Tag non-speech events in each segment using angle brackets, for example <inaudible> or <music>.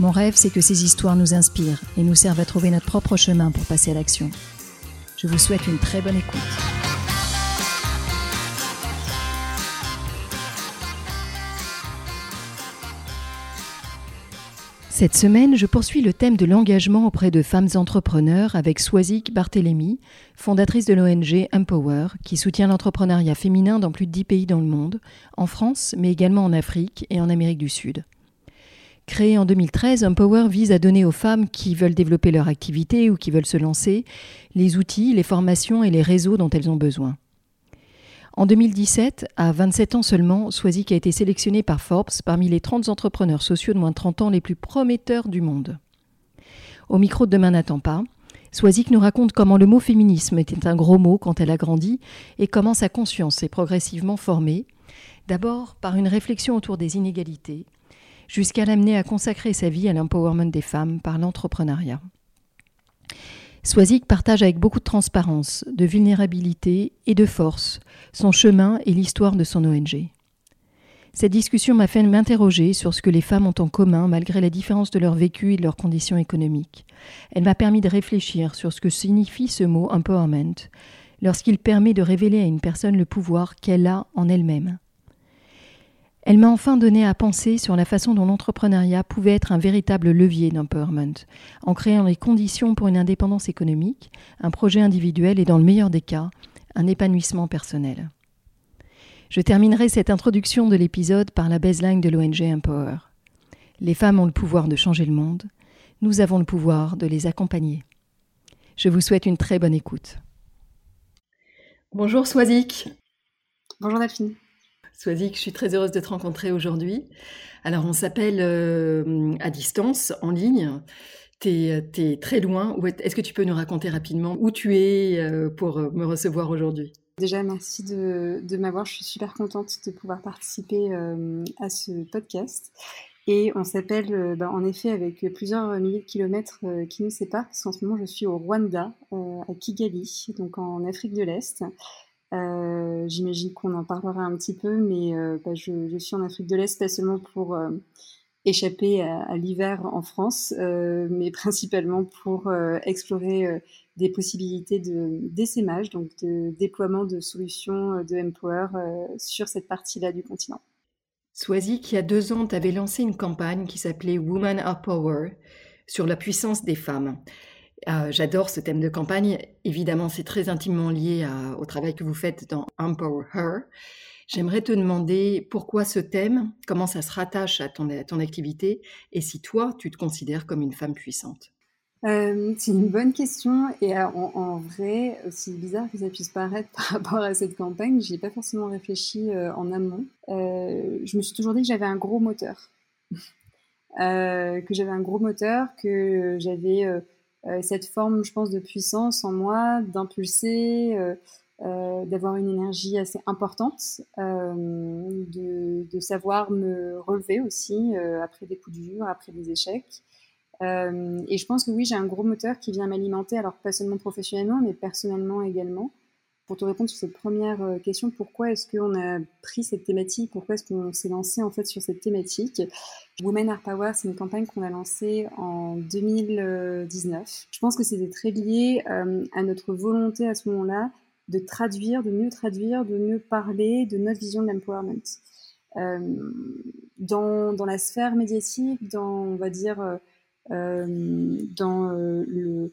Mon rêve, c'est que ces histoires nous inspirent et nous servent à trouver notre propre chemin pour passer à l'action. Je vous souhaite une très bonne écoute. Cette semaine, je poursuis le thème de l'engagement auprès de femmes entrepreneurs avec Swazik Barthélémy, fondatrice de l'ONG Empower, qui soutient l'entrepreneuriat féminin dans plus de 10 pays dans le monde, en France, mais également en Afrique et en Amérique du Sud. Créé en 2013, Empower vise à donner aux femmes qui veulent développer leur activité ou qui veulent se lancer les outils, les formations et les réseaux dont elles ont besoin. En 2017, à 27 ans seulement, Swazik a été sélectionnée par Forbes parmi les 30 entrepreneurs sociaux de moins de 30 ans les plus prometteurs du monde. Au micro de Demain n'attend pas, Swazik nous raconte comment le mot féminisme était un gros mot quand elle a grandi et comment sa conscience s'est progressivement formée, d'abord par une réflexion autour des inégalités, jusqu'à l'amener à consacrer sa vie à l'empowerment des femmes par l'entrepreneuriat. Swazik partage avec beaucoup de transparence, de vulnérabilité et de force son chemin et l'histoire de son ONG. Cette discussion m'a fait m'interroger sur ce que les femmes ont en commun malgré la différence de leur vécu et de leurs conditions économiques. Elle m'a permis de réfléchir sur ce que signifie ce mot empowerment lorsqu'il permet de révéler à une personne le pouvoir qu'elle a en elle-même. Elle m'a enfin donné à penser sur la façon dont l'entrepreneuriat pouvait être un véritable levier d'empowerment, en créant les conditions pour une indépendance économique, un projet individuel et, dans le meilleur des cas, un épanouissement personnel. Je terminerai cette introduction de l'épisode par la baseline de l'ONG Empower. Les femmes ont le pouvoir de changer le monde, nous avons le pouvoir de les accompagner. Je vous souhaite une très bonne écoute. Bonjour Swazik. Bonjour Delphine. Swazik, je suis très heureuse de te rencontrer aujourd'hui. Alors, on s'appelle euh, à distance, en ligne. Tu es, très loin. Est-ce que tu peux nous raconter rapidement où tu es euh, pour euh, me recevoir aujourd'hui? Déjà, merci de, m'avoir. Je suis super contente de pouvoir participer à ce podcast. Et on s'appelle, bah, en effet, avec plusieurs milliers de kilomètres qui nous séparent, parce qu'en ce moment, je suis au Rwanda, à Kigali, donc en Afrique de l'Est. Euh, j'imagine qu'on en parlera un petit peu, mais euh, bah, je, suis en Afrique de l'Est pas seulement pour euh, échapper à, l'hiver en France, mais <laughs> principalement pour explorer des possibilités de d'essaimage, donc de déploiement de solutions de Empower sur cette partie-là du continent. Swazik, qui a deux ans, tu avais lancé une campagne qui s'appelait Women Are Power sur la puissance des femmes. Euh, j'adore ce thème de campagne. Évidemment, c'est très intimement lié au travail que vous faites dans Empower Her. J'aimerais te demander pourquoi ce thème, comment ça se rattache à ton, activité et si toi, tu te considères comme une femme puissante? Euh, c'est une bonne question et euh, en, vrai, aussi bizarre que ça puisse paraître par <laughs> rapport à cette campagne, je n'ai pas forcément réfléchi en amont. je me suis toujours dit que j'avais un gros moteur, <laughs> que j'avais un gros moteur, que j'avais euh, cette forme, je pense, de puissance en moi, d'impulser, euh, euh, d'avoir une énergie assez importante, de, savoir me relever aussi après des coups durs, après des échecs. et je pense que oui, j'ai un gros moteur qui vient m'alimenter, alors pas seulement professionnellement, mais personnellement également pour te répondre sur cette première euh, question, pourquoi est-ce qu'on a pris cette thématique? Pourquoi est-ce qu'on s'est lancé en fait sur cette thématique? Women Are Power, c'est une campagne qu'on a lancée en 2019. Je pense que c'était très lié euh, à notre volonté à ce moment-là de traduire, de mieux traduire, de mieux parler de notre vision de l'empowerment. Euh, dans, dans, la sphère médiatique, dans, on va dire, dans le,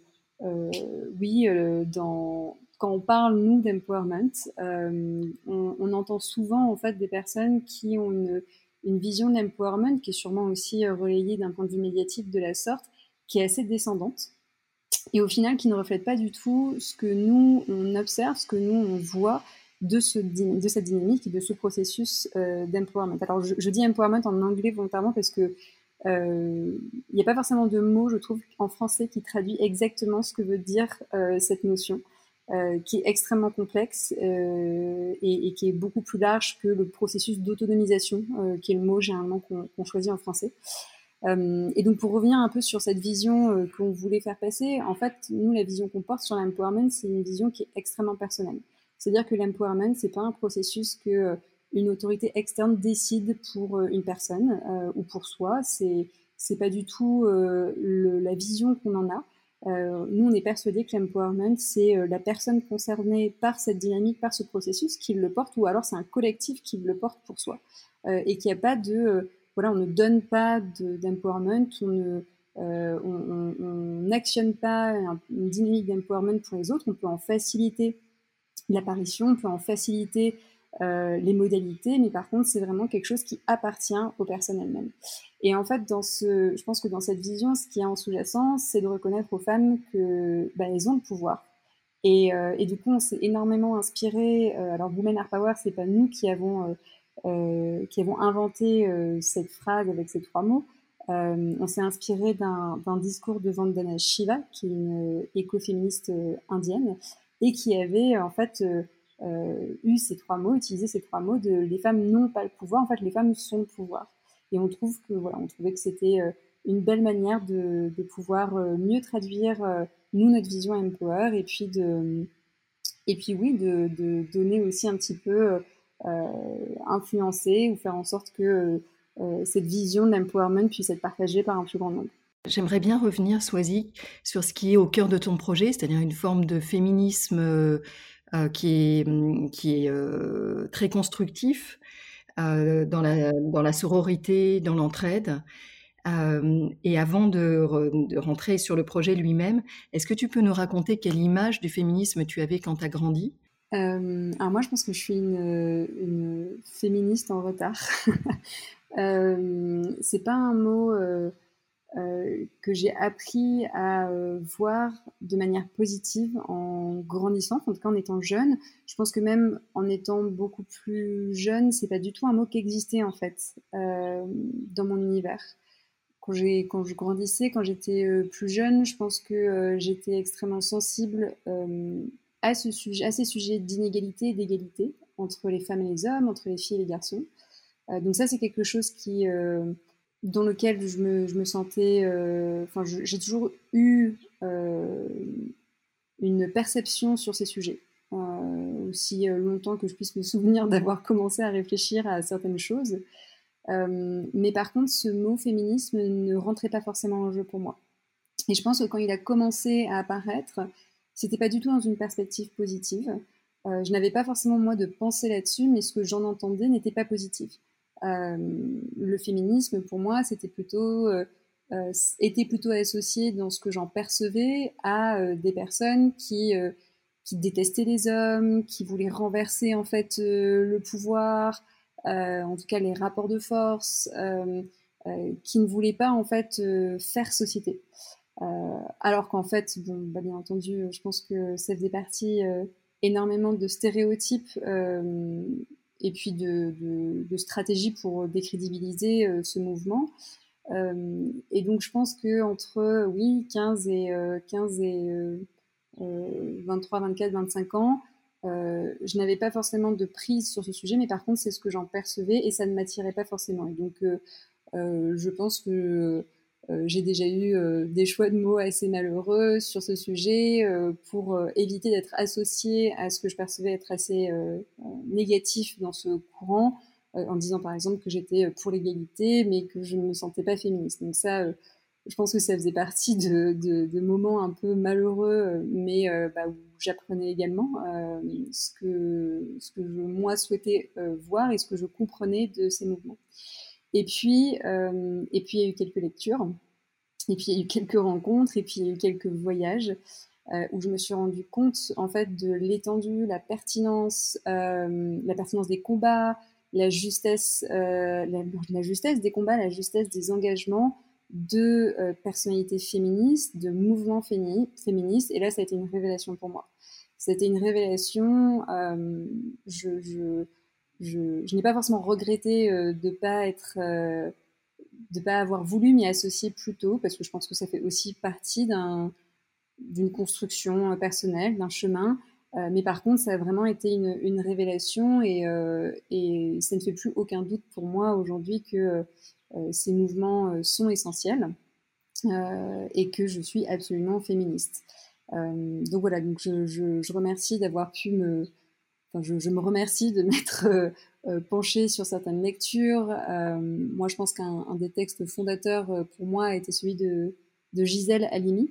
oui, dans quand on parle, nous, d'empowerment, euh, on, entend souvent, en fait, des personnes qui ont une, vision d'empowerment qui est sûrement aussi euh, relayée d'un point de vue médiatique de la sorte, qui est assez descendante et au final qui ne reflète pas du tout ce que nous, on observe, ce que nous, on voit de, ce, de cette dynamique et de ce processus euh, d'empowerment. Alors, je, dis empowerment en anglais volontairement parce que il n'y a pas forcément de mots, je trouve, en français qui traduit exactement ce que veut dire cette notion. Qui est extrêmement complexe et, et, qui est beaucoup plus large que le processus d'autonomisation, qui est le mot généralement qu'on choisit en français. Euh, et donc pour revenir un peu sur cette vision euh, qu'on voulait faire passer, en fait, nous, la vision qu'on porte sur l'empowerment, c'est une vision qui est extrêmement personnelle. C'est-à-dire que l'empowerment, c'est pas un processus que euh, une autorité externe décide pour une personne ou pour soi. C'est c'est pas du tout le, la vision qu'on en a. Euh, nous, on est persuadé que l'empowerment, c'est la personne concernée par cette dynamique, par ce processus, qui le porte, ou alors c'est un collectif qui le porte pour soi, euh, et qu'il n'y a pas de voilà, on ne donne pas d'empowerment, on ne euh, on n'actionne pas une dynamique d'empowerment pour les autres, on peut en faciliter l'apparition, on peut en faciliter euh, les modalités, mais par contre, c'est vraiment quelque chose qui appartient aux personnes elles-mêmes. Et en fait, dans ce, je pense que dans cette vision, ce qui est en sous-jacent, c'est de reconnaître aux femmes que bah, elles ont le pouvoir. Et, euh, et du coup, on s'est énormément inspiré. Euh, alors, Women Are Power, c'est pas nous qui avons euh, euh, qui avons inventé euh, cette phrase avec ces trois mots. On s'est inspiré d'un discours de Vandana Shiva, qui est une écoféministe indienne, et qui avait en fait eu ces trois mots, utilisé ces trois mots les femmes n'ont pas le pouvoir, en fait les femmes sont le pouvoir. Et on trouve que voilà, on trouvait que c'était une belle manière de, pouvoir mieux traduire nous notre vision Empower et puis de et puis oui de, donner aussi un petit peu euh, influencer ou faire en sorte que euh, cette vision d'empowerment puisse être partagée par un plus grand nombre. J'aimerais bien revenir, Swazik, sur ce qui est au cœur de ton projet, c'est-à-dire une forme de féminisme euh, qui est, qui est très constructif dans, la, dans la sororité, dans l'entraide. et avant de, de, rentrer sur le projet lui-même, est-ce que tu peux nous raconter quelle image du féminisme tu avais quand tu as grandi? Euh, alors moi, je pense que je suis une, une féministe en retard. <laughs> euh, c'est pas un mot euh, que j'ai appris à euh, voir de manière positive en grandissant, en tout cas en étant jeune. Je pense que même en étant beaucoup plus jeune, c'est pas du tout un mot qui existait en fait euh, dans mon univers. Quand, je grandissais, quand j'étais plus jeune, je pense que j'étais extrêmement sensible à, ces sujets d'inégalité et d'égalité entre les femmes et les hommes, entre les filles et les garçons. Donc ça, c'est quelque chose qui, dans lequel je me, sentais... Euh, enfin, j'ai toujours eu une perception sur ces sujets. aussi longtemps que je puisse me souvenir d'avoir <laughs> commencé à réfléchir à certaines choses. mais par contre, ce mot féminisme ne rentrait pas forcément en jeu pour moi. Et je pense que quand il a commencé à apparaître, c'était pas du tout dans une perspective positive. Euh, je n'avais pas forcément moi de penser là-dessus, mais ce que j'en entendais n'était pas positif. Euh, le féminisme, pour moi, c'était plutôt euh, euh était plutôt associé dans ce que j'en percevais à des personnes qui qui détestaient les hommes, qui voulaient renverser en fait le pouvoir, en tout cas les rapports de force, qui ne voulaient pas en fait faire société. Alors qu'en fait, bah, bien entendu, je pense que ça faisait partie énormément de stéréotypes et puis de, de, de, stratégies pour décrédibiliser ce mouvement. et donc, je pense que entre oui, 15 et 15 et 23, 24, 25 ans, euh, je n'avais pas forcément de prise sur ce sujet, mais par contre, c'est ce que j'en percevais et ça ne m'attirait pas forcément. Et donc, euh, je pense que euh, j'ai déjà eu euh, des choix de mots assez malheureux sur ce sujet euh, pour éviter d'être associée à ce que je percevais être assez négatif dans ce courant, en disant par exemple que j'étais pour l'égalité, mais que je ne me sentais pas féministe. Donc ça, je pense que ça faisait partie de moments un peu malheureux, mais bah, où j'apprenais également ce que ce que je, moi souhaitais voir et ce que je comprenais de ces mouvements. Et puis, euh, et puis il y a eu quelques lectures, et puis il y a eu quelques rencontres, et puis il y a eu quelques voyages euh, où je me suis rendu compte en fait de l'étendue, la pertinence, euh, la pertinence des combats, la justesse, euh, la, la, justesse des combats, la justesse des engagements de euh, personnalités féministes, de mouvements féministes. Et là, ça a été une révélation pour moi. C'était une révélation. Euh, je, je je, n'ai pas forcément regretté euh, de pas être euh, ne pas avoir voulu m'y associer plus tôt, parce que je pense que ça fait aussi partie d'une construction personnelle, d'un chemin. mais par contre, ça a vraiment été une, révélation et, ça ne fait plus aucun doute pour moi aujourd'hui que ces mouvements sont essentiels et que je suis absolument féministe. donc voilà, donc je remercie d'avoir pu me, je, me remercie de <laughs> m'être euh, euh, penchée sur certaines lectures. Euh, moi, je pense qu'un des textes fondateurs pour moi a été celui de, Gisèle Halimi,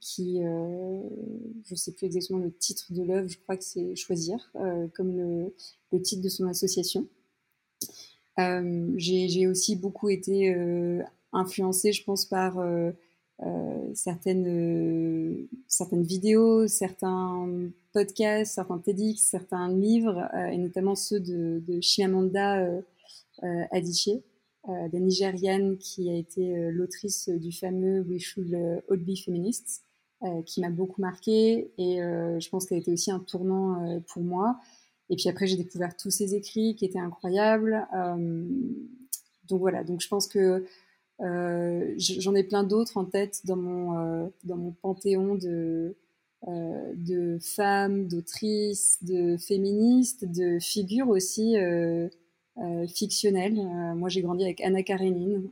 qui, je ne sais plus exactement le titre de l'œuvre, je crois que c'est Choisir, comme le, titre de son association. J'ai aussi beaucoup été influencée, je pense, par euh, certaines, euh, certaines vidéos, certains podcasts, certains TEDx, certains livres, euh, et notamment ceux de, de Chimamanda Adichie, la Nigériane qui a été l'autrice du fameux We Should All Be Feminists, qui m'a beaucoup marqué et je pense qu'elle a été aussi un tournant pour moi. Et puis après, j'ai découvert tous ses écrits qui étaient incroyables. donc voilà, donc je pense que euh, j'en ai plein d'autres en tête dans mon, euh, dans mon panthéon de, euh, de femmes, d'autrices, de féministes, de figures aussi fictionnelles. moi, j'ai grandi avec Anna Karenine.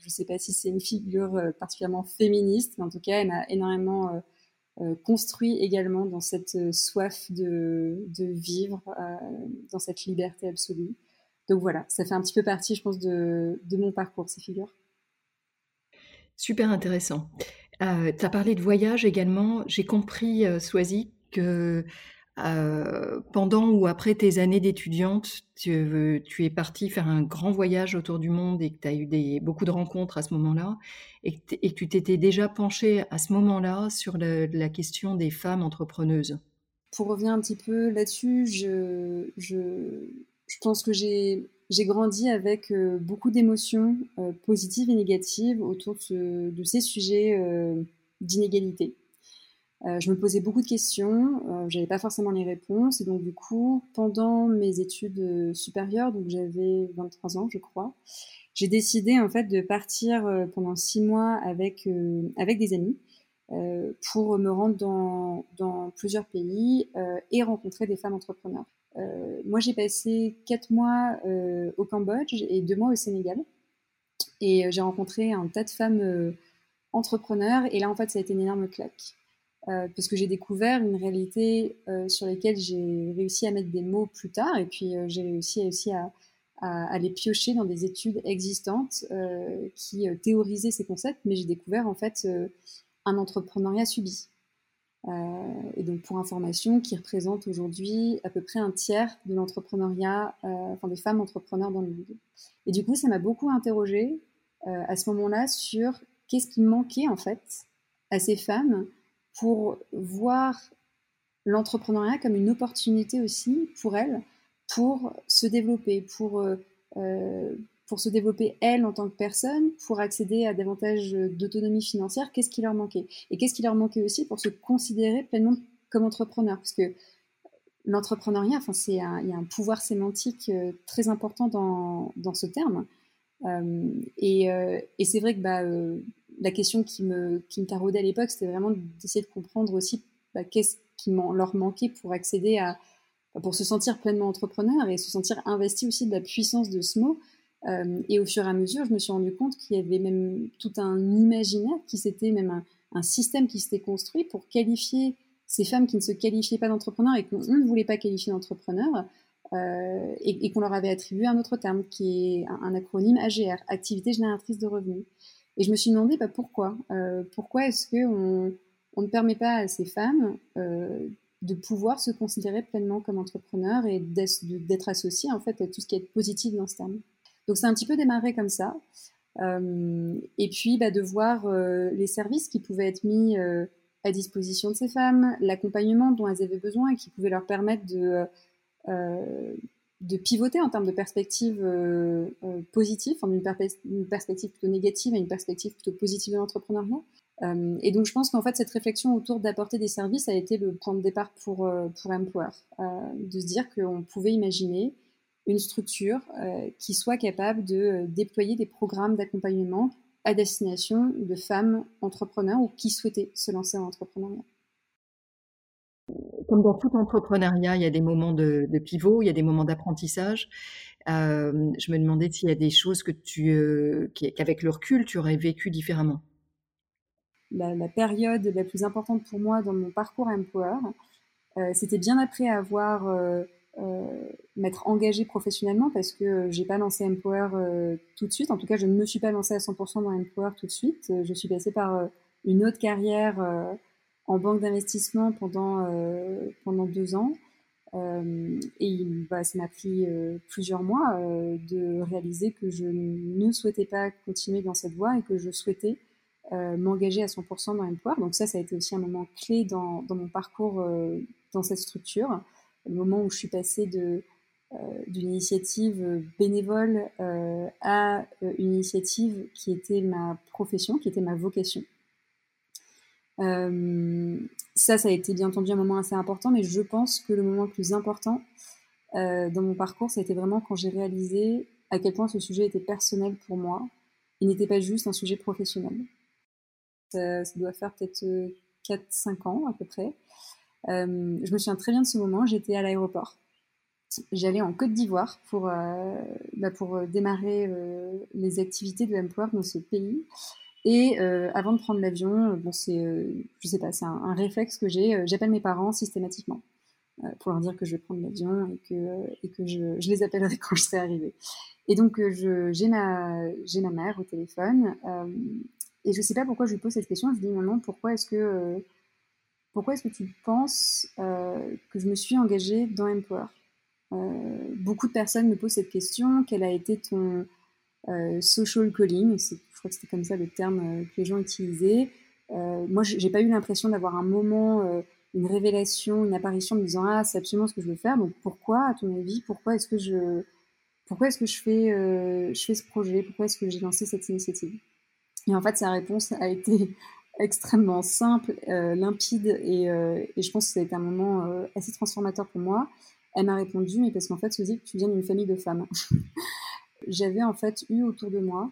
je ne sais pas si c'est une figure particulièrement féministe, mais en tout cas, elle m'a énormément construit également dans cette soif de, de vivre, dans cette liberté absolue. Donc voilà, ça fait un petit peu partie, je pense, de, de mon parcours, ces figures. Super intéressant. Euh, tu as parlé de voyage également. J'ai compris, euh, que euh, pendant ou après tes années d'étudiante, tu, es partie faire un grand voyage autour du monde et que tu as eu des, beaucoup de rencontres à ce moment-là et, que tu t'étais déjà penchée à ce moment-là sur la question des femmes entrepreneuses. Pour revenir un petit peu là-dessus, je, je pense que j'ai grandi avec euh, beaucoup d'émotions euh, positives et négatives autour de, ces sujets euh, d'inégalité. je me posais beaucoup de questions, je n'avais pas forcément les réponses, et donc du coup, pendant mes études supérieures, donc j'avais 23 ans, je crois, j'ai décidé en fait de partir pendant six mois avec avec des amis pour me rendre dans, dans plusieurs pays et rencontrer des femmes entrepreneurs. Euh, moi, j'ai passé quatre mois euh, au Cambodge et deux mois au Sénégal. Et euh, j'ai rencontré un tas de femmes entrepreneurs. Et là, en fait, ça a été une énorme claque. parce que j'ai découvert une réalité sur laquelle j'ai réussi à mettre des mots plus tard. Et puis, j'ai réussi aussi à, à, les piocher dans des études existantes qui théorisaient ces concepts. Mais j'ai découvert, en fait, un entrepreneuriat subi. Euh, et donc pour information, qui représente aujourd'hui à peu près un tiers de l'entrepreneuriat, euh, enfin des femmes entrepreneurs dans le monde. Et du coup, ça m'a beaucoup interrogée euh, à ce moment-là sur qu'est-ce qui manquait en fait à ces femmes pour voir l'entrepreneuriat comme une opportunité aussi pour elles pour se développer, pour pour se développer elles en tant que personnes, pour accéder à davantage d'autonomie financière, qu'est-ce qui leur manquait? Et qu'est-ce qui leur manquait aussi pour se considérer pleinement comme entrepreneur? Parce que l'entrepreneuriat, enfin, il y a un pouvoir sémantique euh, très important dans, dans ce terme. Euh, et, euh, et c'est vrai que bah, la question qui me, qui me taraudait à l'époque, c'était vraiment d'essayer de comprendre aussi bah, qu'est-ce qui leur manquait pour accéder à, pour se sentir pleinement entrepreneur et se sentir investi aussi de la puissance de ce mot. Euh, et au fur et à mesure, je me suis rendu compte qu'il y avait même tout un imaginaire, qui s'était même un, système qui s'était construit pour qualifier ces femmes qui ne se qualifiaient pas d'entrepreneurs et qu'on ne voulait pas qualifier d'entrepreneurs, euh, et, qu'on leur avait attribué un autre terme qui est un, acronyme AGR, activité génératrice de revenus. Et je me suis demandé bah, pourquoi. Euh, pourquoi est-ce qu'on on ne permet pas à ces femmes de pouvoir se considérer pleinement comme entrepreneurs et d'être associées en fait à tout ce qui est positif dans ce terme? Donc c'est un petit peu démarré comme ça. Euh, et puis bah, de voir euh, les services qui pouvaient être mis euh, à disposition de ces femmes, l'accompagnement dont elles avaient besoin et qui pouvait leur permettre de, pivoter en termes de perspective positive, enfin, d'une perspective plutôt négative à une perspective plutôt positive de l'entrepreneuriat. et donc je pense qu'en fait cette réflexion autour d'apporter des services a été le point de départ pour, pour Empower, de se dire qu'on pouvait imaginer une structure qui soit capable de déployer des programmes d'accompagnement à destination de femmes entrepreneurs ou qui souhaitaient se lancer en entrepreneuriat. Comme dans tout entrepreneuriat, il y a des moments de, pivot, il y a des moments d'apprentissage. Euh, je me demandais s'il y a des choses que tu, euh, qu'avec le recul, tu aurais vécu différemment. La, période la plus importante pour moi dans mon parcours Empower, euh, c'était bien après avoir euh, m'être engagée professionnellement parce que j'ai pas lancé Empower euh, tout de suite. En tout cas, je ne me suis pas lancée à 100% dans Empower tout de suite. Euh, je suis passée par une autre carrière en banque d'investissement pendant pendant deux ans. et bah, ça m'a pris plusieurs mois de réaliser que je ne souhaitais pas continuer dans cette voie et que je souhaitais m'engager à 100% dans Empower. Donc ça, ça a été aussi un moment clé dans, dans mon parcours dans cette structure le moment où je suis passée euh, d'une initiative bénévole euh, à euh, une initiative qui était ma profession, qui était ma vocation. ça, ça a été bien entendu un moment assez important, mais je pense que le moment le plus important dans mon parcours, ça a été vraiment quand j'ai réalisé à quel point ce sujet était personnel pour moi. Il n'était pas juste un sujet professionnel. Ça doit faire peut-être 4-5 ans à peu près. Euh, je me souviens très bien de ce moment, j'étais à l'aéroport. J'allais en Côte d'Ivoire pour, euh, bah pour euh, démarrer les activités de Empower dans ce pays. Et avant de prendre l'avion, bon, c'est, je sais pas, c'est un, réflexe que j'ai. J'appelle mes parents systématiquement pour leur dire que je vais prendre l'avion et que, et que je, les appellerai quand je serai arrivée. Et donc, j'ai, ma, ma mère au téléphone et je sais pas pourquoi je lui pose cette question. Je lui dis, maman, pourquoi est-ce que pourquoi est-ce que tu penses euh, que je me suis engagée dans Empower? Euh, Beaucoup de personnes me posent cette question. Quel a été ton euh, social calling? Je crois que c'était comme ça le terme que les gens utilisaient. moi, j'ai pas eu l'impression d'avoir un moment, une révélation, une apparition me disant ah c'est absolument ce que je veux faire. Donc pourquoi, à ton avis, pourquoi est-ce que je pourquoi est-ce que je fais, je fais ce projet? Pourquoi est-ce que j'ai lancé cette initiative? Et en fait, sa réponse a été extrêmement simple, euh, limpide, et, euh, et, je pense que été un moment euh, assez transformateur pour moi. Elle m'a répondu, mais parce qu'en fait, Suzy, tu viens d'une famille de femmes. <laughs> J'avais en fait eu autour de moi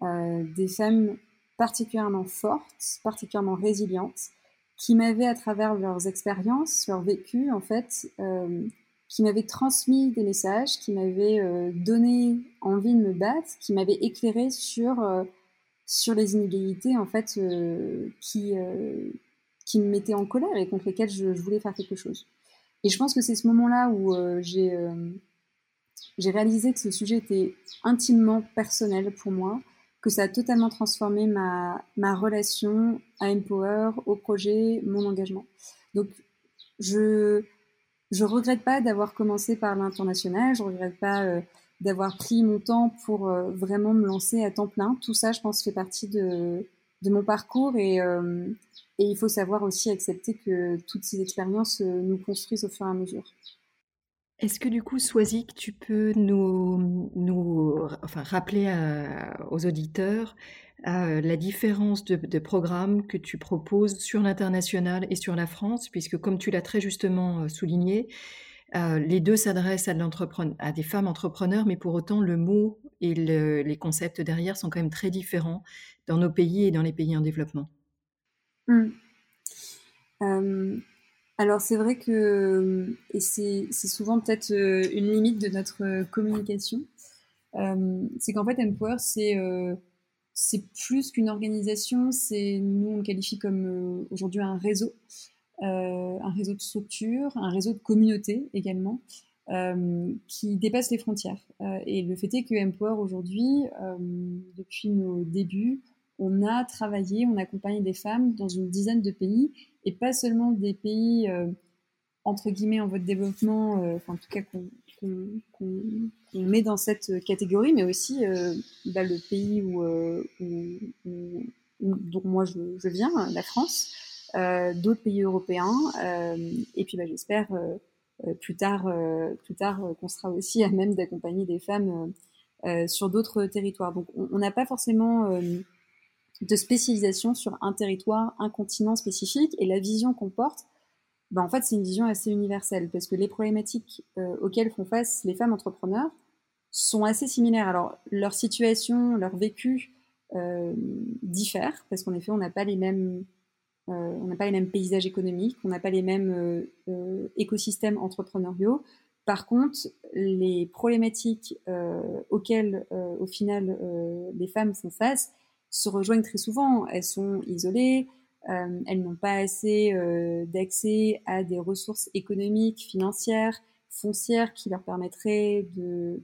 des femmes particulièrement fortes, particulièrement résilientes, qui m'avaient, à travers leurs expériences, leur vécu, en fait, qui m'avaient transmis des messages, qui m'avaient donné envie de me battre, qui m'avaient éclairé sur sur les inégalités en fait euh, qui euh, qui me mettaient en colère et contre lesquelles je, voulais faire quelque chose. Et je pense que c'est ce moment-là où euh, j'ai réalisé que ce sujet était intimement personnel pour moi, que ça a totalement transformé ma, ma relation à Empower, au projet, mon engagement. Donc, je je regrette pas d'avoir commencé par l'international, je regrette pas d'avoir pris mon temps pour euh, vraiment me lancer à temps plein. Tout ça, je pense, fait partie de, mon parcours et, euh, et il faut savoir aussi accepter que toutes ces expériences euh, nous construisent au fur et à mesure. Est-ce que du coup, Swazik, tu peux nous, rappeler aux auditeurs la différence de programmes que tu proposes sur l'international et sur la France, puisque comme tu l'as très justement souligné, euh, les deux s'adressent à, des femmes entrepreneurs, mais pour autant, le mot et les concepts derrière sont quand même très différents dans nos pays et dans les pays en développement. Mmh. Euh, alors c'est vrai que, c'est souvent peut-être euh, une limite de notre communication, c'est qu'en fait Empower, c'est c'est plus qu'une organisation, c'est nous on qualifie comme aujourd'hui un réseau. Euh, un réseau de structures, un réseau de communautés également, euh, qui dépasse les frontières. Euh, et le fait est que Empower aujourd'hui, depuis nos débuts, on a travaillé, on accompagne des femmes dans une dizaine de pays, et pas seulement des pays entre guillemets en voie de développement, en tout cas qu'on met dans cette catégorie, mais aussi bah, le pays où, dont moi je, viens, la France, d'autres pays européens. Euh, et puis, bah, j'espère euh, plus tard, plus tard qu'on sera aussi à même d'accompagner des femmes sur d'autres territoires. Donc, on n'a pas forcément de spécialisation sur un territoire, un continent spécifique. Et la vision qu'on porte, ben, en fait, c'est une vision assez universelle parce que les problématiques auxquelles font face les femmes entrepreneurs sont assez similaires. Alors, leur situation, leur vécu diffèrent parce qu'en effet, on n'a pas les mêmes on n'a pas les mêmes paysages économiques, on n'a pas les mêmes écosystèmes entrepreneuriaux. Par contre, les problématiques euh, auxquelles, euh, au final, euh, les femmes font face se rejoignent très souvent. Elles sont isolées, elles n'ont pas assez d'accès à des ressources économiques, financières, foncières qui leur permettraient de,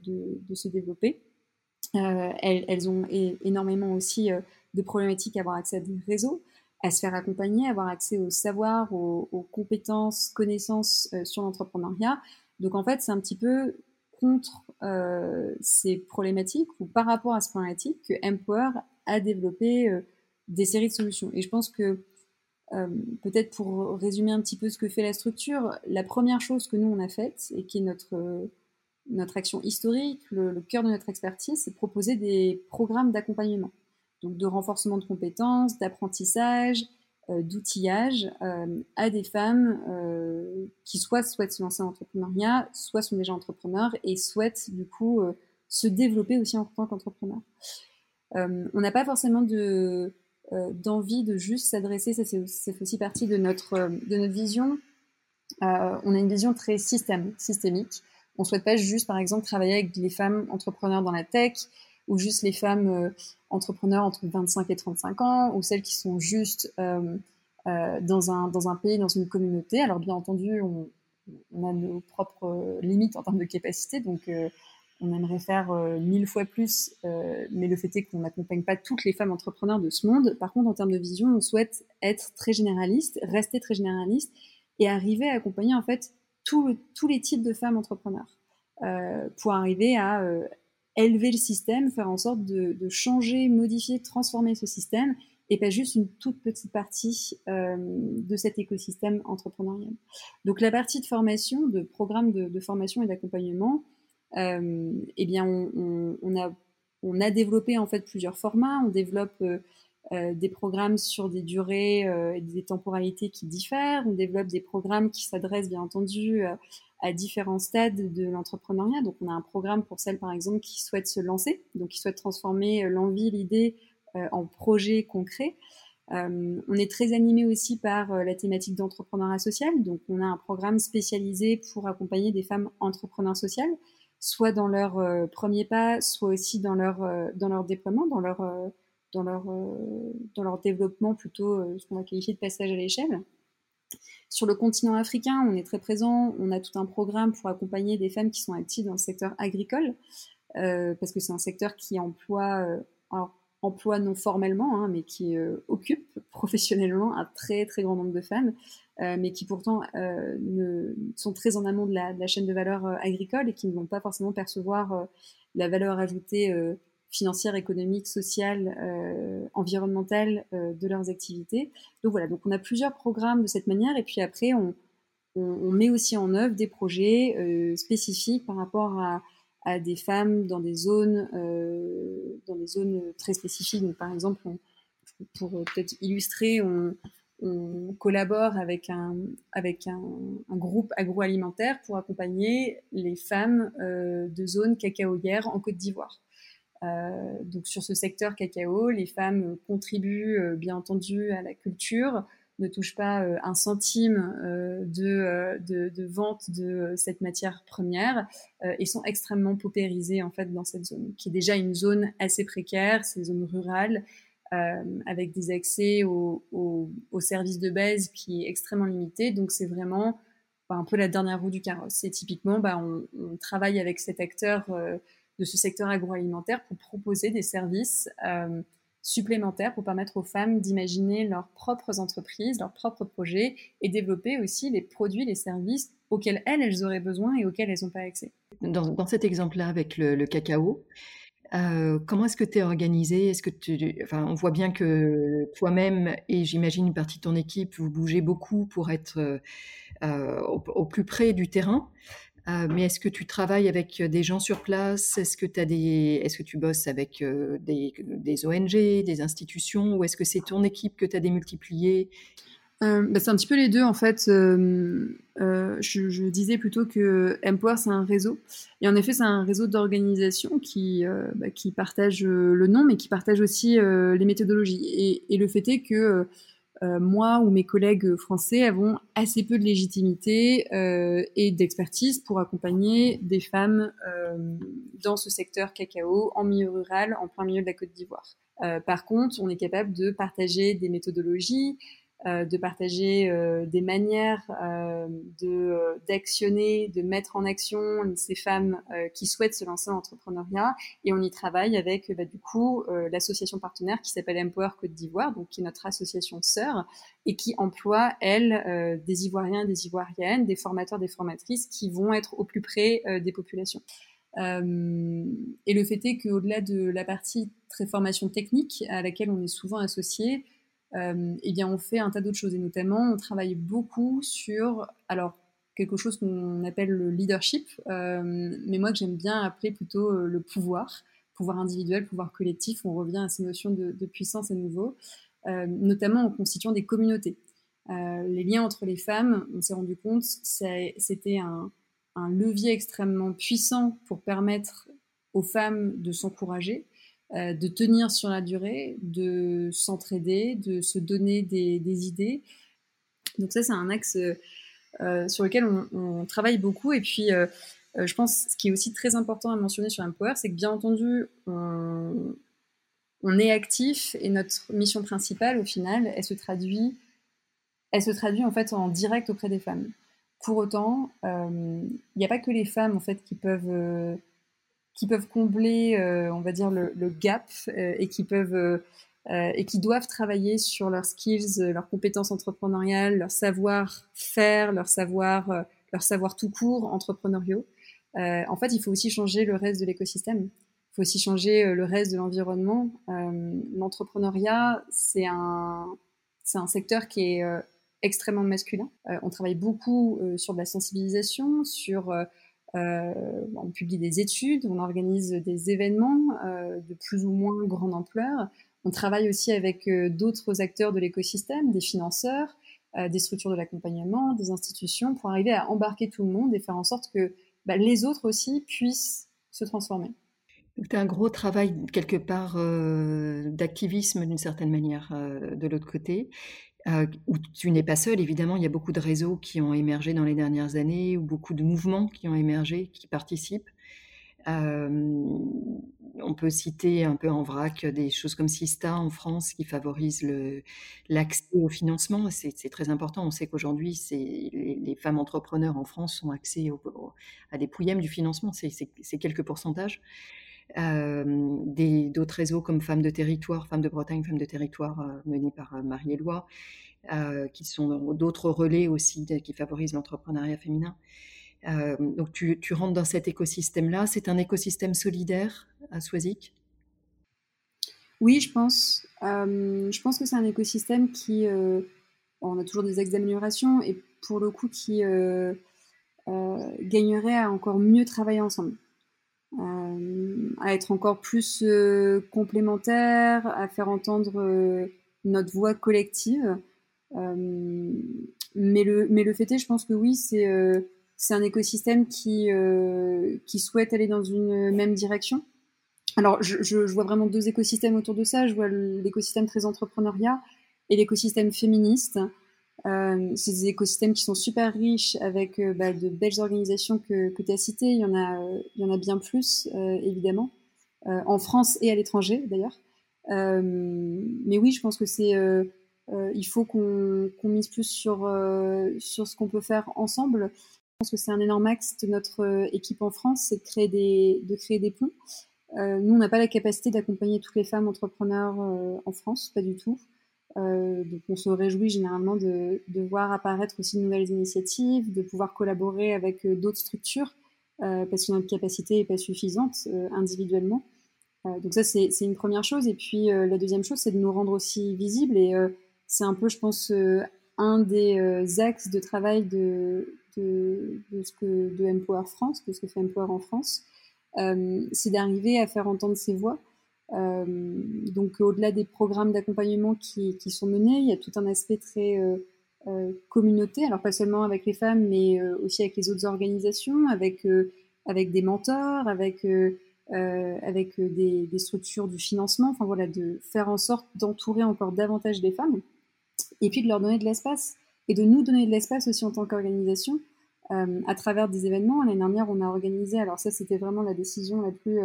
se développer. Elles, ont énormément aussi de problématiques à avoir accès à des réseaux, à se faire accompagner, avoir accès au savoir, aux, aux compétences, connaissances sur l'entrepreneuriat. Donc en fait, c'est un petit peu contre euh, ces problématiques ou par rapport à ces problématiques que Empower a développé euh, des séries de solutions. Et je pense que euh, peut-être pour résumer un petit peu ce que fait la structure, la première chose que nous on a faite et qui est notre notre action historique, le, le cœur de notre expertise, c'est proposer des programmes d'accompagnement, donc de renforcement de compétences, d'apprentissage, euh, d'outillage euh, à des femmes euh, qui soit souhaitent se lancer en entrepreneuriat, soit sont déjà entrepreneurs et souhaitent du coup se développer aussi en tant qu'entrepreneur. on n'a pas forcément de d'envie de juste s'adresser, ça c'est aussi partie de notre, vision. on a une vision très systémique. On ne souhaite pas juste, par exemple, travailler avec les femmes entrepreneurs dans la tech ou juste les femmes euh, entrepreneurs entre 25 et 35 ans, ou celles qui sont juste euh, euh, dans, un, dans un pays, dans une communauté. Alors bien entendu, on, a nos propres limites en termes de capacité, donc on aimerait faire mille fois plus, mais le fait est qu'on n'accompagne pas toutes les femmes entrepreneurs de ce monde. Par contre, en termes de vision, on souhaite être très généraliste, rester très généraliste et arriver à accompagner en fait tous les types de femmes entrepreneurs pour arriver à élever le système, faire en sorte de, changer, modifier, transformer ce système et pas juste une toute petite partie euh, de cet écosystème entrepreneurial. Donc la partie de formation, de programme de, formation et d'accompagnement, euh, eh bien on, a on a développé en fait plusieurs formats. On développe euh, des programmes sur des durées et des temporalités qui diffèrent. On développe des programmes qui s'adressent bien entendu à différents stades de l'entrepreneuriat. Donc, on a un programme pour celles, par exemple, qui souhaitent se lancer, donc qui souhaitent transformer euh, l'envie, l'idée euh, en projet concret. Euh, on est très animé aussi par la thématique d'entrepreneuriat social. Donc, on a un programme spécialisé pour accompagner des femmes entrepreneurs sociales, soit dans leur premier pas, soit aussi dans leur, dans leur déploiement, dans leur, dans leur, dans leur développement plutôt ce qu'on va qualifier de passage à l'échelle. Sur le continent africain, on est très présent. On a tout un programme pour accompagner des femmes qui sont actives dans le secteur agricole, euh, parce que c'est un secteur qui emploie, euh, emploie non formellement, hein, mais qui euh, occupe <laughs> professionnellement un très très grand nombre de femmes, mais qui pourtant ne, sont très en amont de la chaîne de valeur agricole et qui ne vont pas forcément percevoir la valeur ajoutée financière, économique, sociale, euh, environnementale euh, de leurs activités. Donc voilà, donc on a plusieurs programmes de cette manière et puis après on, met aussi en œuvre des projets euh, spécifiques par rapport à, des femmes dans des zones, euh, dans des zones très spécifiques. Donc par exemple, pour peut-être illustrer, on, collabore avec un, avec un, groupe agroalimentaire pour accompagner les femmes euh, de zones cacaoyères en Côte d'Ivoire. Euh, donc sur ce secteur cacao, les femmes contribuent euh, bien entendu à la culture, ne touchent pas euh, un centime de, vente de cette matière première et sont extrêmement paupérisées en fait dans cette zone, qui est déjà une zone assez précaire, c'est une zone rurale. avec des accès aux, services de base qui est extrêmement limité. Donc c'est vraiment bah, un peu la dernière roue du carrosse. Et typiquement, bah, on, travaille avec cet acteur de ce secteur agroalimentaire pour proposer des services euh, supplémentaires pour permettre aux femmes d'imaginer leurs propres entreprises, leurs propres projets et développer aussi les produits, les services auxquels elles, auraient besoin et auxquels elles n'ont pas accès. Dans, cet exemple-là avec le, cacao, euh, comment est-ce que tu es organisé? Est-ce que tu, enfin, on voit bien que toi-même et j'imagine une partie de ton équipe, vous bougez beaucoup pour être euh, au, plus près du terrain. Euh, mais est-ce que tu travailles avec euh, des gens sur place? Est-ce que, est-ce que tu bosses avec euh, des, ONG, des institutions? Ou est-ce que c'est ton équipe que tu as démultipliée? Euh, bah, c'est un petit peu les deux en fait. Je, disais plutôt que Empower c'est un réseau. Et en effet c'est un réseau d'organisations qui bah, qui partage le nom mais qui partage aussi les méthodologies. Et, le fait est que moi ou mes collègues français avons assez peu de légitimité et d'expertise pour accompagner des femmes dans ce secteur cacao en milieu rural en plein milieu de la Côte d'Ivoire. par contre, on est capable de partager des méthodologies, euh, de partager euh, des manières euh, de d'actionner, de mettre en action ces femmes qui souhaitent se lancer en entrepreneuriat. Et on y travaille avec bah, du coup l'association partenaire qui s'appelle Empower Côte d'Ivoire, donc qui est notre association sœur et qui emploie elle des Ivoiriens, des Ivoiriennes, des formateurs, des formatrices qui vont être au plus près des populations. Euh, et le fait est qu'au-delà de la partie très formation technique à laquelle on est souvent associé, euh, eh bien, on fait un tas d'autres choses. Et notamment, on travaille beaucoup sur, alors, quelque chose qu'on appelle le leadership, euh, mais moi que j'aime bien appeler plutôt euh, le pouvoir, pouvoir individuel, pouvoir collectif. On revient à ces notions de, puissance à nouveau, notamment en constituant des communautés. les liens entre les femmes, on s'est rendu compte, c'était un levier extrêmement puissant pour permettre aux femmes de s'encourager, euh, de tenir sur la durée, de s'entraider, de se donner des, idées. Donc ça, c'est un axe euh, sur lequel on, travaille beaucoup. Et puis, euh, je pense ce qui est aussi très important à mentionner sur Empower, c'est que bien entendu, on, est actif et notre mission principale, au final, elle se traduit, elle se traduit en fait en direct auprès des femmes. Pour autant, il n'y a pas que les femmes en fait qui peuvent qui peuvent combler, euh, on va dire, le, gap euh, et qui peuvent euh, et qui doivent travailler sur leurs skills, leurs compétences entrepreneuriales, leur savoir-faire, leur savoir, leur savoir tout court entrepreneuriaux. en fait, il faut aussi changer le reste de l'écosystème. Il faut aussi changer le reste de l'environnement. L'entrepreneuriat, c'est un, c'est un secteur qui est extrêmement masculin. on travaille beaucoup sur de la sensibilisation, sur euh, on publie des études, on organise des événements euh, de plus ou moins grande ampleur. On travaille aussi avec euh, d'autres acteurs de l'écosystème, des financeurs, des structures de l'accompagnement, des institutions, pour arriver à embarquer tout le monde et faire en sorte que bah, les autres aussi puissent se transformer. C'est un gros travail quelque part d'activisme d'une certaine manière de l'autre côté. Euh, où tu n'es pas seul, évidemment, il y a beaucoup de réseaux qui ont émergé dans les dernières années, ou beaucoup de mouvements qui ont émergé, qui participent. Euh, on peut citer un peu en vrac des choses comme Sista en France qui favorisent l'accès au financement. C'est très important. On sait qu'aujourd'hui, les, les, femmes entrepreneurs en France ont accès à des pouillèmes du financement. C'est quelques pourcentages. Euh, d'autres réseaux comme Femmes de Territoire, Femmes de Bretagne, Femmes de Territoire, euh, menés par euh, Marie-Éloi, qui sont d'autres relais aussi qui favorisent l'entrepreneuriat féminin. donc tu, rentres dans cet écosystème-là. C'est un écosystème solidaire à Swazik? Oui, je pense. je pense que c'est un écosystème qui... on a toujours des axes et pour le coup qui gagnerait à encore mieux travailler ensemble. Euh, à être encore plus euh, complémentaire, à faire entendre euh, notre voix collective. mais, le, mais le fait est, je pense que oui, c'est c'est un écosystème qui, qui souhaite aller dans une même direction. Alors, je, je, vois vraiment deux écosystèmes autour de ça. Je vois l'écosystème très entrepreneuriat et l'écosystème féministe. Euh, c'est des écosystèmes qui sont super riches avec euh, bah, de belles organisations que, que tu as citées. Il y en a, il y en a bien plus, euh, évidemment, en France et à l'étranger d'ailleurs. mais oui, je pense que c'est, il faut qu'on mise plus sur, sur ce qu'on peut faire ensemble. Je pense que c'est un énorme axe de notre équipe en France, c'est de créer des, de créer des ponts. nous, on n'a pas la capacité d'accompagner toutes les femmes entrepreneurs en France, pas du tout. Euh, donc on se réjouit généralement de, de, voir apparaître aussi de nouvelles initiatives, de pouvoir collaborer avec euh, d'autres structures, euh, parce que notre capacité n'est pas suffisante euh, individuellement. Euh, donc ça, c'est une première chose. Et puis la deuxième chose, c'est de nous rendre aussi visibles. Et c'est un peu, je pense, un des axes de travail de, de, de, ce que, de Empower France, de ce que fait Empower en France, c'est d'arriver à faire entendre ces voix. Euh, donc au-delà des programmes d'accompagnement qui, sont menés, il y a tout un aspect très euh, communauté, alors pas seulement avec les femmes, mais aussi avec les autres organisations, avec, avec des mentors, avec, avec des, des, structures du financement, enfin voilà, de faire en sorte d'entourer encore davantage les femmes, et puis de leur donner de l'espace, et de nous donner de l'espace aussi en tant qu'organisation, à travers des événements. L'année dernière, on a organisé, alors ça c'était vraiment la décision la plus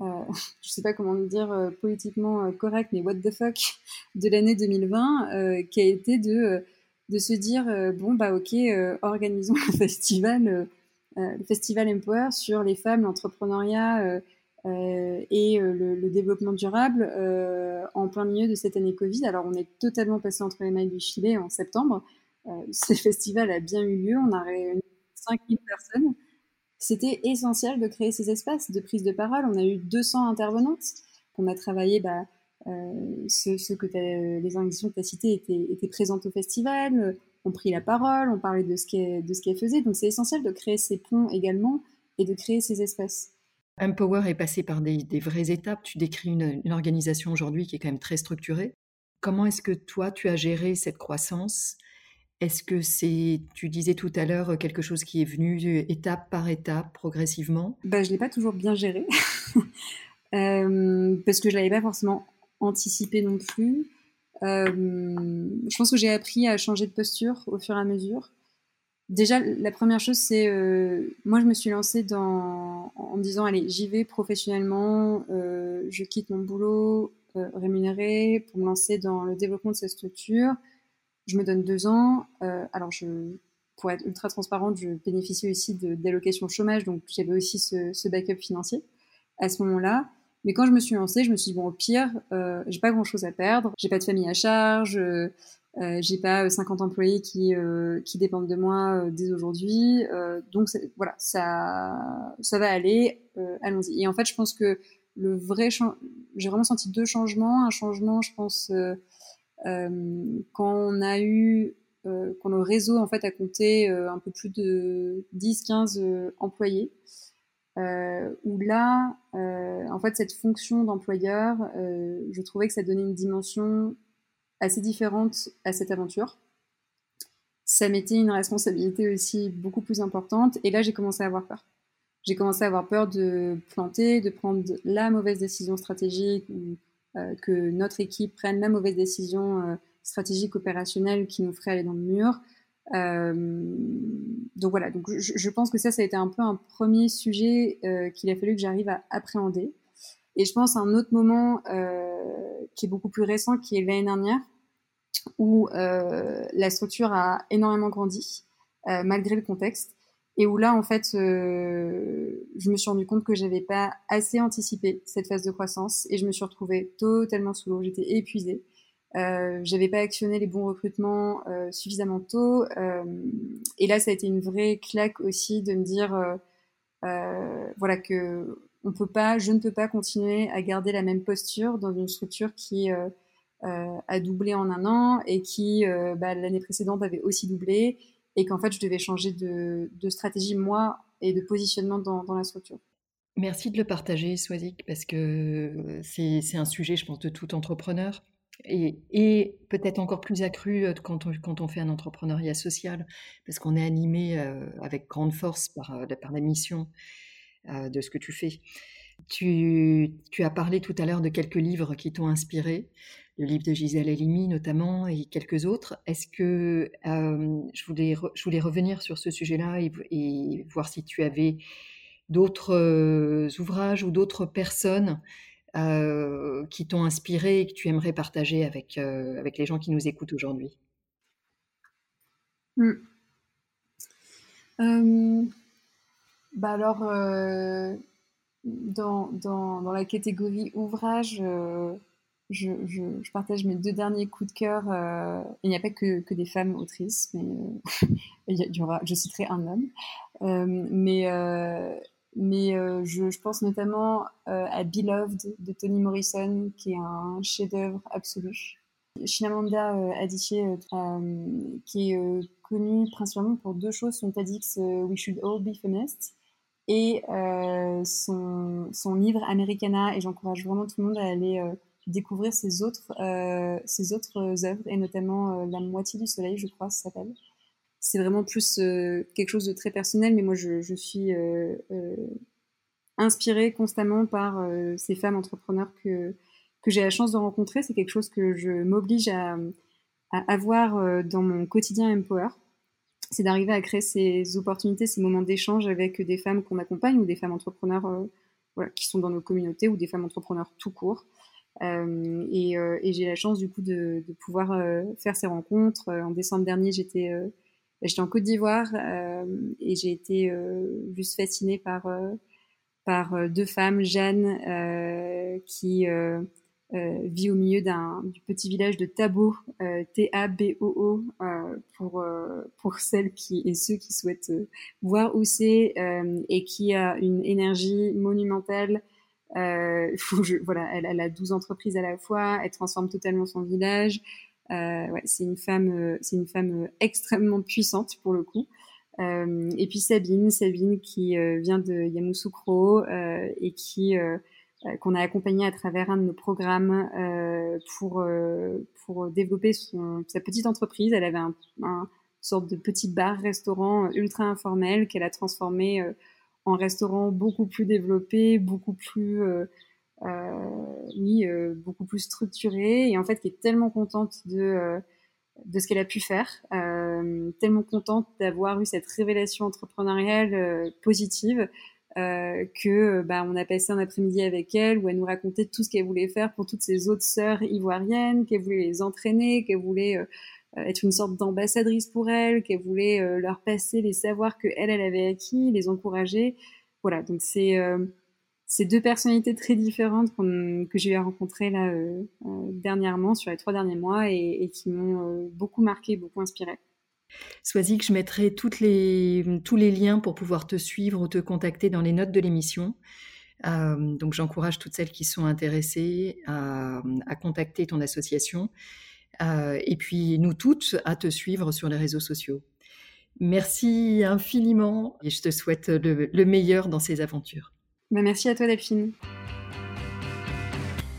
euh, <laughs> je sais pas comment dire euh, politiquement euh, correct, mais what the fuck <laughs> de l'année 2020, qui a été de de se dire bon bah ok, organisons <laughs> un festival, le festival Empower sur les femmes, l'entrepreneuriat et le, développement durable en plein milieu de cette année Covid. Alors on est totalement passé entre les mailles du filet en septembre. ce festival a bien eu lieu, on a réuni 5000 personnes c'était essentiel de créer ces espaces de prise de parole. On a eu 200 intervenantes. On a travaillé, bah, euh, que les organisations que tu as citées étaient, présentes au festival, ont pris la parole, ont parlé de ce qu'elles faisaient. Donc c'est essentiel de créer ces ponts également et de créer ces espaces. Empower est passé par des, vraies étapes. Tu décris une organisation aujourd'hui qui est quand même très structurée. Comment est-ce que toi, tu as géré cette croissance est-ce que c'est, tu disais tout à l'heure, quelque chose qui est venu euh, étape par étape, progressivement? Bah, Je ne l'ai pas toujours bien géré, <laughs> euh, parce que je ne l'avais pas forcément anticipé non plus. Euh, je pense que j'ai appris à changer de posture au fur et à mesure. Déjà, la première chose, c'est moi, je me suis lancée dans, en disant allez, j'y vais professionnellement, je quitte mon boulot rémunéré pour me lancer dans le développement de cette structure je me donne deux ans. Euh, alors, je, pour être ultra transparente, je bénéficie aussi d'allocations chômage, donc j'avais aussi ce, ce, backup financier à ce moment-là. Mais quand je me suis lancée, je me suis dit, bon, au pire, euh, j'ai pas grand-chose à perdre, j'ai pas de famille à charge, euh, j'ai pas 50 employés qui, euh, qui dépendent de moi euh, dès aujourd'hui. Euh, donc, voilà, ça, ça va aller, allons-y. Et en fait, je pense que le vrai... J'ai vraiment senti deux changements. Un changement, je pense euh, quand on a eu, euh, quand le réseau en fait a compté euh, un peu plus de 10-15 employés, où là, en fait, cette fonction d'employeur, je trouvais que ça donnait une dimension assez différente à cette aventure. Ça mettait une responsabilité aussi beaucoup plus importante. Et là, j'ai commencé à avoir peur. J'ai commencé à avoir peur de planter, de prendre la mauvaise décision stratégique euh, que notre équipe prenne la mauvaise décision euh, stratégique opérationnelle qui nous ferait aller dans le mur. Euh, donc voilà, donc je, pense que ça, ça a été un peu un premier sujet qu'il a fallu que j'arrive à appréhender. Et je pense à un autre moment qui est beaucoup plus récent, qui est l'année dernière, où la structure a énormément grandi, malgré le contexte et où là en fait euh, je me suis rendu compte que j'avais pas assez anticipé cette phase de croissance et je me suis retrouvée totalement sous l'eau. J'étais épuisée. Euh, j'avais pas actionné les bons recrutements euh, suffisamment tôt. Euh, et là ça a été une vraie claque aussi de me dire euh, voilà que on peut pas je ne peux pas continuer à garder la même posture dans une structure qui a doublé en un an et qui bah, l'année précédente avait aussi doublé et qu'en fait, je devais changer de, stratégie, moi, et de positionnement dans, la structure. Merci de le partager, Swazik, parce que c'est un sujet, je pense, de tout entrepreneur. Et, peut-être encore plus accru euh, quand on, fait un entrepreneuriat social, parce qu'on est animé euh, avec grande force par, euh, la mission de ce que tu fais. Tu as parlé tout à l'heure de quelques livres qui t'ont inspiré le livre de Gisèle Halimi notamment et quelques autres. Est-ce que euh, je, voulais revenir sur ce sujet-là et, voir si tu avais d'autres euh, ouvrages ou d'autres personnes euh, qui t'ont inspiré et que tu aimerais partager avec, avec les gens qui nous écoutent aujourd'hui? Hmm. bah alors, dans, dans, dans, la catégorie ouvrage, je, partage mes deux derniers coups de cœur. Euh, il n'y a pas que, des femmes autrices, mais euh, <laughs> je citerai un homme. Euh, mais je, pense notamment à Beloved de Toni Morrison, qui est un chef-d'œuvre absolu. Shinamanda Adichie, qui est connue principalement pour deux choses son TEDx We Should All Be Feminists et son livre Americana. Et j'encourage vraiment tout le monde à aller découvrir ses autres, euh, ses autres œuvres, et notamment euh, La moitié du soleil, je crois, ça s'appelle. C'est vraiment plus euh, quelque chose de très personnel, mais moi, je, suis inspirée constamment par ces femmes entrepreneurs que, que j'ai la chance de rencontrer. C'est quelque chose que je m'oblige à, à, avoir dans mon quotidien Empower. C'est d'arriver à créer ces opportunités, ces moments d'échange avec des femmes qu'on accompagne ou des femmes entrepreneurs voilà, qui sont dans nos communautés ou des femmes entrepreneurs tout court. Euh, et, euh, et j'ai la chance du coup de, de pouvoir euh, faire ces rencontres. En décembre dernier, j'étais j'étais en Côte d'Ivoire et j'ai été juste fascinée par par deux femmes, Jeanne qui euh, vit au milieu d'un du petit village de Tabo, euh, T-A-B-O-O, euh, pour pour celles qui et ceux qui souhaitent voir où c'est et qui a une énergie monumentale. Voilà, elle, a 12 entreprises à la fois, elle transforme totalement son village. ouais, c'est une femme, femme extrêmement puissante pour le coup. et puis Sabine, Sabine qui vient de Yamoussoukro et qui euh, qu'on a accompagné à travers un de nos programmes euh, pour euh, développer sa petite entreprise. Elle avait un, sorte de petit bar-restaurant ultra informel qu'elle a transformé en restaurant beaucoup plus développé, beaucoup plus euh, oui, beaucoup plus structuré et en fait qui est tellement contente de de ce qu'elle a pu faire, tellement contente d'avoir eu cette révélation entrepreneuriale positive euh, que bah, on a passé un après-midi avec elle où elle nous racontait tout ce qu'elle voulait faire pour toutes ses autres sœurs ivoiriennes, qu'elle voulait les entraîner, qu'elle voulait euh, être une sorte d'ambassadrice pour elles, qu'elle voulait euh, leur passer les savoirs que elle, elle avait acquis, les encourager. Voilà, donc c'est ces deux personnalités très différentes que j'ai rencontrées là dernièrement sur les trois derniers mois et, qui m'ont beaucoup marqué, beaucoup inspiré. Sois-y que je mettrai toutes les, tous les liens pour pouvoir te suivre ou te contacter dans les notes de l'émission. Euh, donc j'encourage toutes celles qui sont intéressées à, à contacter ton association euh, et puis nous toutes à te suivre sur les réseaux sociaux. Merci infiniment et je te souhaite le, le meilleur dans ces aventures. Bah, merci à toi Delphine.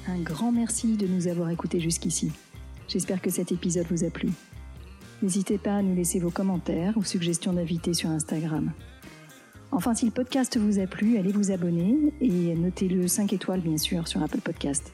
Un grand merci de nous avoir écoutés jusqu'ici. J'espère que cet épisode vous a plu. N'hésitez pas à nous laisser vos commentaires ou suggestions d'invités sur Instagram. Enfin, si le podcast vous a plu, allez vous abonner et notez-le 5 étoiles, bien sûr, sur Apple Podcast.